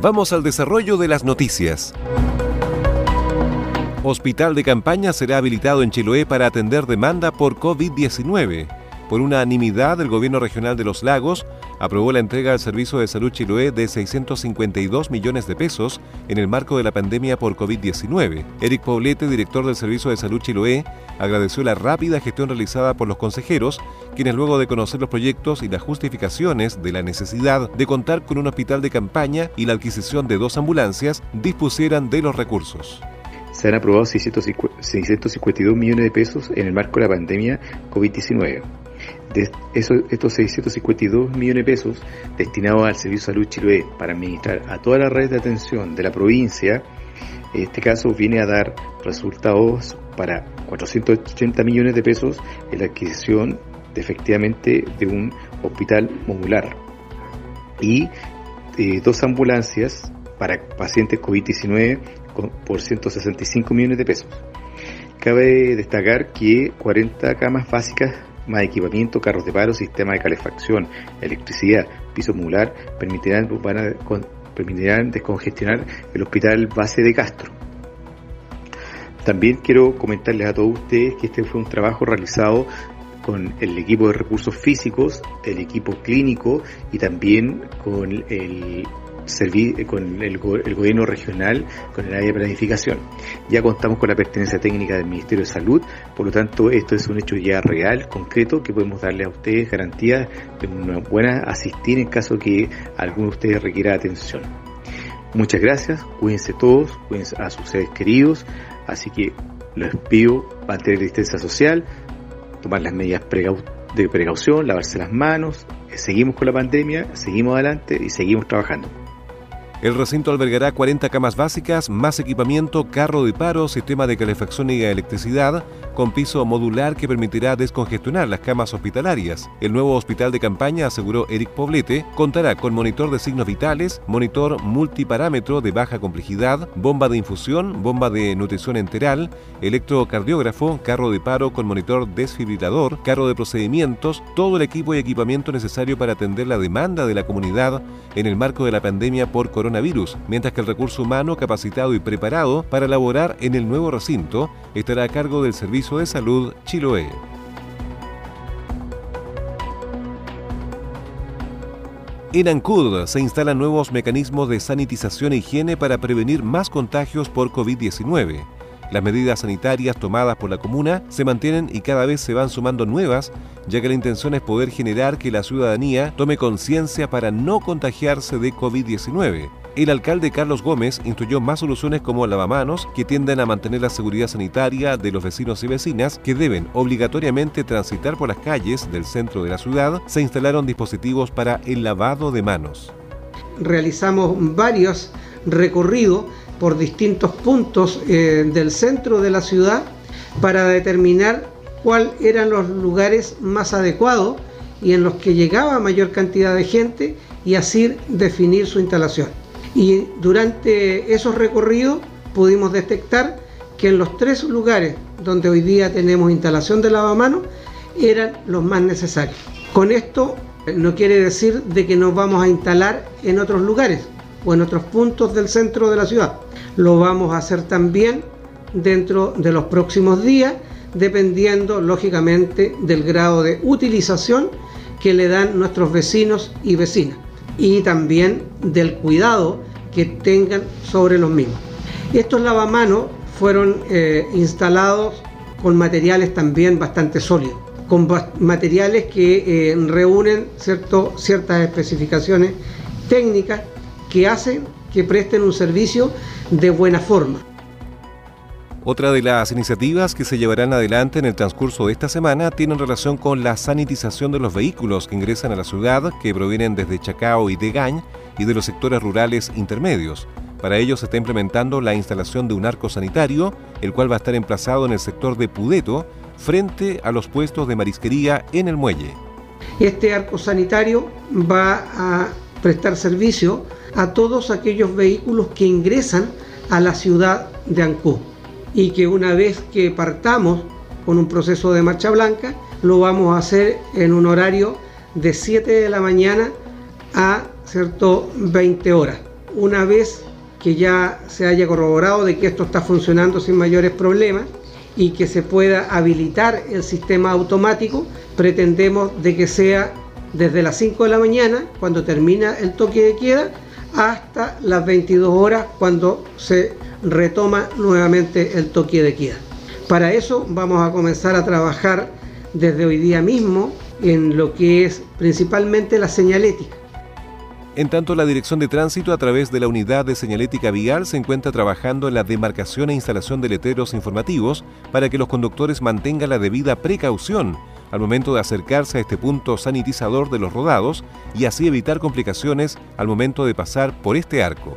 Vamos al desarrollo de las noticias. Hospital de campaña será habilitado en Chiloé para atender demanda por COVID-19. Por unanimidad, el Gobierno Regional de los Lagos aprobó la entrega al Servicio de Salud Chiloé de 652 millones de pesos en el marco de la pandemia por COVID-19. Eric Poblete, director del Servicio de Salud Chiloé, agradeció la rápida gestión realizada por los consejeros, quienes luego de conocer los proyectos y las justificaciones de la necesidad de contar con un hospital de campaña y la adquisición de dos ambulancias, dispusieran de los recursos se han aprobado 652 millones de pesos en el marco de la pandemia COVID-19. De estos 652 millones de pesos destinados al Servicio de Salud Chiloé para administrar a toda la red de atención de la provincia, este caso viene a dar resultados para 480 millones de pesos en la adquisición de, efectivamente de un hospital modular y eh, dos ambulancias para pacientes COVID-19 por 165 millones de pesos. Cabe destacar que 40 camas básicas más equipamiento, carros de paro, sistema de calefacción, electricidad, piso modular, permitirán, permitirán descongestionar el hospital base de Castro. También quiero comentarles a todos ustedes que este fue un trabajo realizado con el equipo de recursos físicos, el equipo clínico y también con el servir con el, gobierno regional, con el área de planificación. Ya contamos con la pertenencia técnica del Ministerio de Salud, por lo tanto esto es un hecho ya real, concreto, que podemos darle a ustedes garantía de una buena asistir en caso que alguno de ustedes requiera atención. Muchas gracias, cuídense todos, cuídense a sus seres queridos, así que les pido mantener distancia social, tomar las medidas de precaución, lavarse las manos, seguimos con la pandemia, seguimos adelante y seguimos trabajando. El recinto albergará 40 camas básicas, más equipamiento, carro de paro, sistema de calefacción y electricidad, con piso modular que permitirá descongestionar las camas hospitalarias. El nuevo hospital de campaña, aseguró Eric Poblete, contará con monitor de signos vitales, monitor multiparámetro de baja complejidad, bomba de infusión, bomba de nutrición enteral, electrocardiógrafo, carro de paro con monitor desfibrilador, carro de procedimientos, todo el equipo y equipamiento necesario para atender la demanda de la comunidad en el marco de la pandemia por coronavirus mientras que el recurso humano capacitado y preparado para laborar en el nuevo recinto estará a cargo del Servicio de Salud Chiloé. En Ancud se instalan nuevos mecanismos de sanitización e higiene para prevenir más contagios por COVID-19. Las medidas sanitarias tomadas por la comuna se mantienen y cada vez se van sumando nuevas, ya que la intención es poder generar que la ciudadanía tome conciencia para no contagiarse de COVID-19. El alcalde Carlos Gómez instruyó más soluciones como lavamanos que tienden a mantener la seguridad sanitaria de los vecinos y vecinas que deben obligatoriamente transitar por las calles del centro de la ciudad. Se instalaron dispositivos para el lavado de manos. Realizamos varios recorridos por distintos puntos eh, del centro de la ciudad para determinar cuáles eran los lugares más adecuados y en los que llegaba mayor cantidad de gente y así definir su instalación. Y durante esos recorridos pudimos detectar que en los tres lugares donde hoy día tenemos instalación de lavamanos eran los más necesarios. Con esto no quiere decir de que nos vamos a instalar en otros lugares o en otros puntos del centro de la ciudad lo vamos a hacer también dentro de los próximos días, dependiendo lógicamente del grado de utilización que le dan nuestros vecinos y vecinas y también del cuidado que tengan sobre los mismos. Estos lavamanos fueron eh, instalados con materiales también bastante sólidos, con materiales que eh, reúnen cierto, ciertas especificaciones técnicas que hacen que presten un servicio de buena forma. Otra de las iniciativas que se llevarán adelante en el transcurso de esta semana tienen relación con la sanitización de los vehículos que ingresan a la ciudad, que provienen desde Chacao y Degañ y de los sectores rurales intermedios. Para ello se está implementando la instalación de un arco sanitario, el cual va a estar emplazado en el sector de Pudeto, frente a los puestos de marisquería en el muelle. Este arco sanitario va a prestar servicio a todos aquellos vehículos que ingresan a la ciudad de Ancú y que una vez que partamos con un proceso de marcha blanca, lo vamos a hacer en un horario de 7 de la mañana a cierto 20 horas. Una vez que ya se haya corroborado de que esto está funcionando sin mayores problemas y que se pueda habilitar el sistema automático, pretendemos de que sea desde las 5 de la mañana, cuando termina el toque de queda, hasta las 22 horas, cuando se retoma nuevamente el toque de queda. Para eso vamos a comenzar a trabajar desde hoy día mismo en lo que es principalmente la señalética. En tanto, la Dirección de Tránsito, a través de la Unidad de Señalética Vial, se encuentra trabajando en la demarcación e instalación de letreros informativos para que los conductores mantengan la debida precaución al momento de acercarse a este punto sanitizador de los rodados y así evitar complicaciones al momento de pasar por este arco.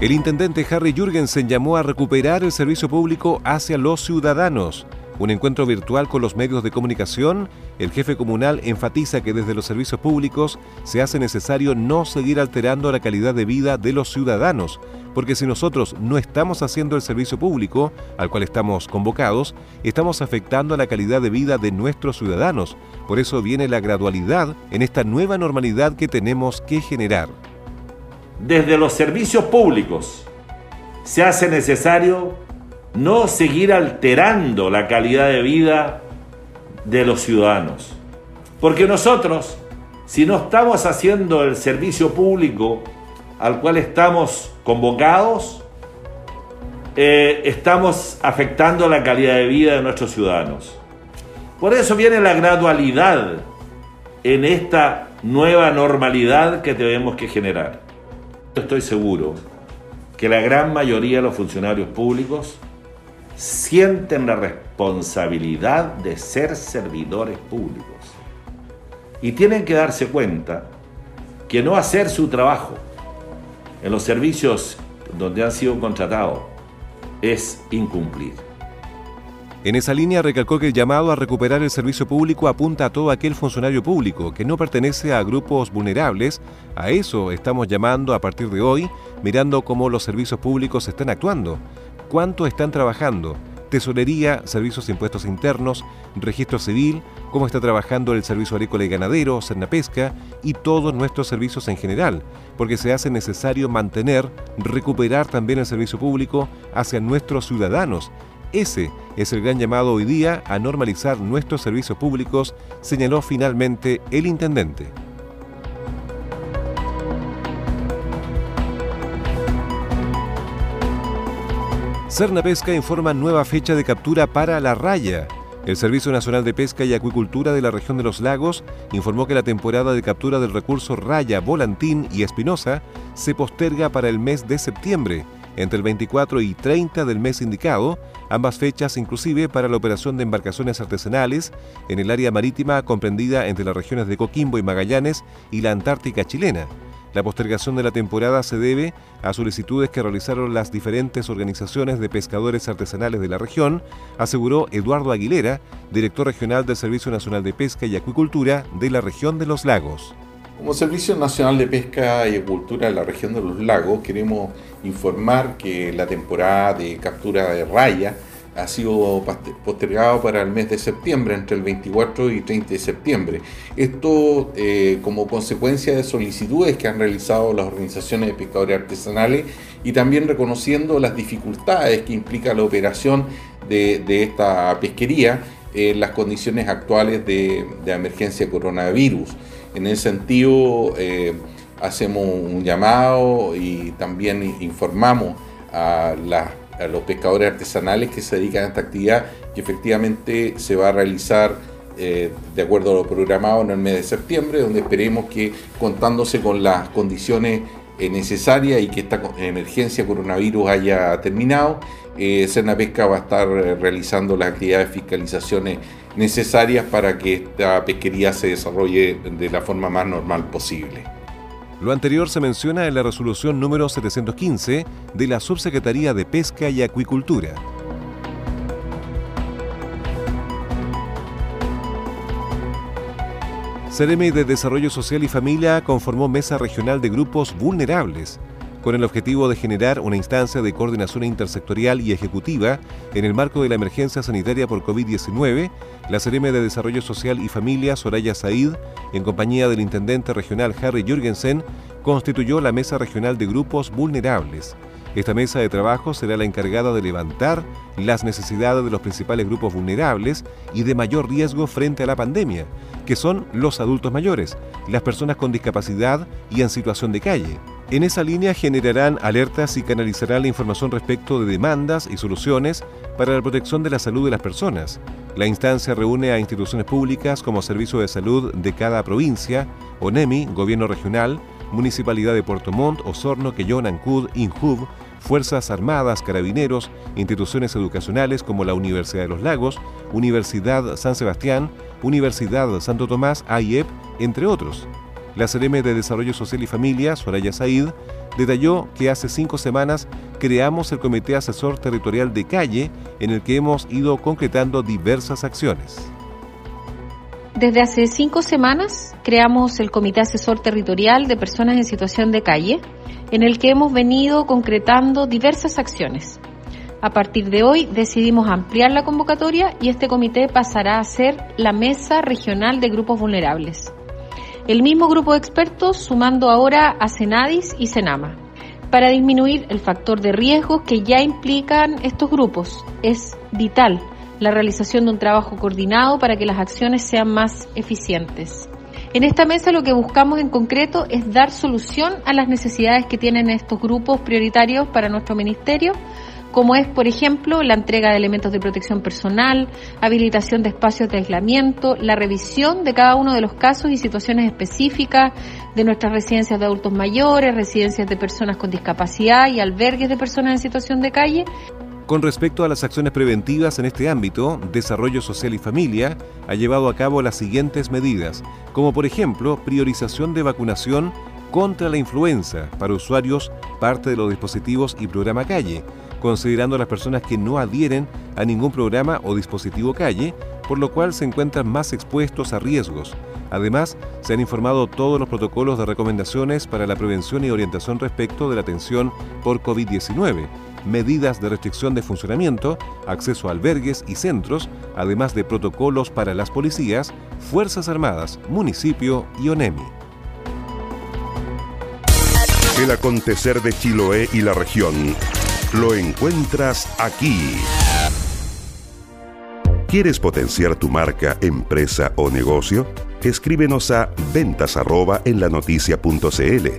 El intendente Harry Jürgensen llamó a recuperar el servicio público hacia los ciudadanos. Un encuentro virtual con los medios de comunicación, el jefe comunal enfatiza que desde los servicios públicos se hace necesario no seguir alterando la calidad de vida de los ciudadanos, porque si nosotros no estamos haciendo el servicio público al cual estamos convocados, estamos afectando a la calidad de vida de nuestros ciudadanos. Por eso viene la gradualidad en esta nueva normalidad que tenemos que generar desde los servicios públicos se hace necesario no seguir alterando la calidad de vida de los ciudadanos. Porque nosotros, si no estamos haciendo el servicio público al cual estamos convocados, eh, estamos afectando la calidad de vida de nuestros ciudadanos. Por eso viene la gradualidad en esta nueva normalidad que tenemos que generar. Estoy seguro que la gran mayoría de los funcionarios públicos sienten la responsabilidad de ser servidores públicos y tienen que darse cuenta que no hacer su trabajo en los servicios donde han sido contratados es incumplir. En esa línea recalcó que el llamado a recuperar el servicio público apunta a todo aquel funcionario público que no pertenece a grupos vulnerables. A eso estamos llamando a partir de hoy, mirando cómo los servicios públicos están actuando, cuánto están trabajando, tesorería, servicios de impuestos internos, registro civil, cómo está trabajando el servicio agrícola y ganadero, Pesca y todos nuestros servicios en general, porque se hace necesario mantener, recuperar también el servicio público hacia nuestros ciudadanos ese es el gran llamado hoy día a normalizar nuestros servicios públicos, señaló finalmente el intendente. Cerna Pesca informa nueva fecha de captura para la raya. El Servicio Nacional de Pesca y Acuicultura de la región de los lagos informó que la temporada de captura del recurso raya, volantín y espinosa se posterga para el mes de septiembre entre el 24 y 30 del mes indicado, ambas fechas inclusive para la operación de embarcaciones artesanales en el área marítima comprendida entre las regiones de Coquimbo y Magallanes y la Antártica chilena. La postergación de la temporada se debe a solicitudes que realizaron las diferentes organizaciones de pescadores artesanales de la región, aseguró Eduardo Aguilera, director regional del Servicio Nacional de Pesca y Acuicultura de la región de los lagos. Como Servicio Nacional de Pesca y Acuicultura de la región de los lagos, queremos informar que la temporada de captura de raya ha sido postergado para el mes de septiembre, entre el 24 y 30 de septiembre. Esto eh, como consecuencia de solicitudes que han realizado las organizaciones de pescadores artesanales y también reconociendo las dificultades que implica la operación de, esta pesquería en las condiciones actuales de, emergencia coronavirus. En ese sentido, eh, hacemos un llamado y también informamos a los pescadores artesanales que se dedican a esta actividad que efectivamente se va a realizar eh, de acuerdo a lo programado en el mes de septiembre, donde esperemos que contándose con las condiciones eh, necesarias y que esta emergencia coronavirus haya terminado, eh, Pesca va a estar eh, realizando las actividades de fiscalizaciones necesarias para que esta pesquería se desarrolle de la forma más normal posible. Lo anterior se menciona en la resolución número 715 de la Subsecretaría de Pesca y Acuicultura. Ceremi de Desarrollo Social y Familia conformó Mesa Regional de Grupos Vulnerables con el objetivo de generar una instancia de coordinación intersectorial y ejecutiva en el marco de la emergencia sanitaria por COVID-19, la CRM de Desarrollo Social y Familia, Soraya Said, en compañía del intendente regional Harry Jürgensen, constituyó la Mesa Regional de Grupos Vulnerables. Esta mesa de trabajo será la encargada de levantar las necesidades de los principales grupos vulnerables y de mayor riesgo frente a la pandemia, que son los adultos mayores, las personas con discapacidad y en situación de calle, en esa línea generarán alertas y canalizarán la información respecto de demandas y soluciones para la protección de la salud de las personas. La instancia reúne a instituciones públicas como Servicio de Salud de cada provincia, ONEMI, Gobierno Regional, Municipalidad de Puerto Montt, Osorno, Quellón, Ancud, INJUV, Fuerzas Armadas, Carabineros, instituciones educacionales como la Universidad de los Lagos, Universidad San Sebastián, Universidad Santo Tomás, AIEP, entre otros. La CRM de Desarrollo Social y Familia, Soraya Said, detalló que hace cinco semanas creamos el Comité Asesor Territorial de Calle, en el que hemos ido concretando diversas acciones. Desde hace cinco semanas creamos el Comité Asesor Territorial de Personas en Situación de Calle, en el que hemos venido concretando diversas acciones. A partir de hoy decidimos ampliar la convocatoria y este comité pasará a ser la Mesa Regional de Grupos Vulnerables el mismo grupo de expertos sumando ahora a Senadis y Senama para disminuir el factor de riesgo que ya implican estos grupos. Es vital la realización de un trabajo coordinado para que las acciones sean más eficientes. En esta mesa lo que buscamos en concreto es dar solución a las necesidades que tienen estos grupos prioritarios para nuestro ministerio como es, por ejemplo, la entrega de elementos de protección personal, habilitación de espacios de aislamiento, la revisión de cada uno de los casos y situaciones específicas de nuestras residencias de adultos mayores, residencias de personas con discapacidad y albergues de personas en situación de calle. Con respecto a las acciones preventivas en este ámbito, Desarrollo Social y Familia ha llevado a cabo las siguientes medidas, como por ejemplo priorización de vacunación contra la influenza para usuarios parte de los dispositivos y programa calle, considerando a las personas que no adhieren a ningún programa o dispositivo calle, por lo cual se encuentran más expuestos a riesgos. Además, se han informado todos los protocolos de recomendaciones para la prevención y orientación respecto de la atención por COVID-19, medidas de restricción de funcionamiento, acceso a albergues y centros, además de protocolos para las policías, Fuerzas Armadas, municipio y ONEMI. El acontecer de Chiloé y la región lo encuentras aquí. ¿Quieres potenciar tu marca, empresa o negocio? Escríbenos a ventas en la.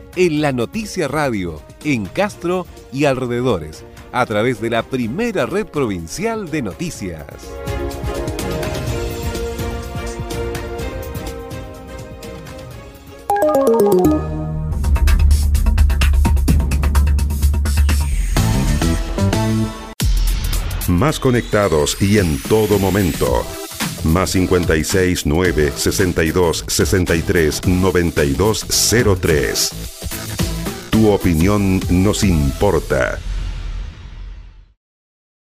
en La Noticia Radio, en Castro y alrededores, a través de la primera red provincial de noticias. Más conectados y en todo momento. Más 56 9 62 63 92 03. Tu opinión nos importa.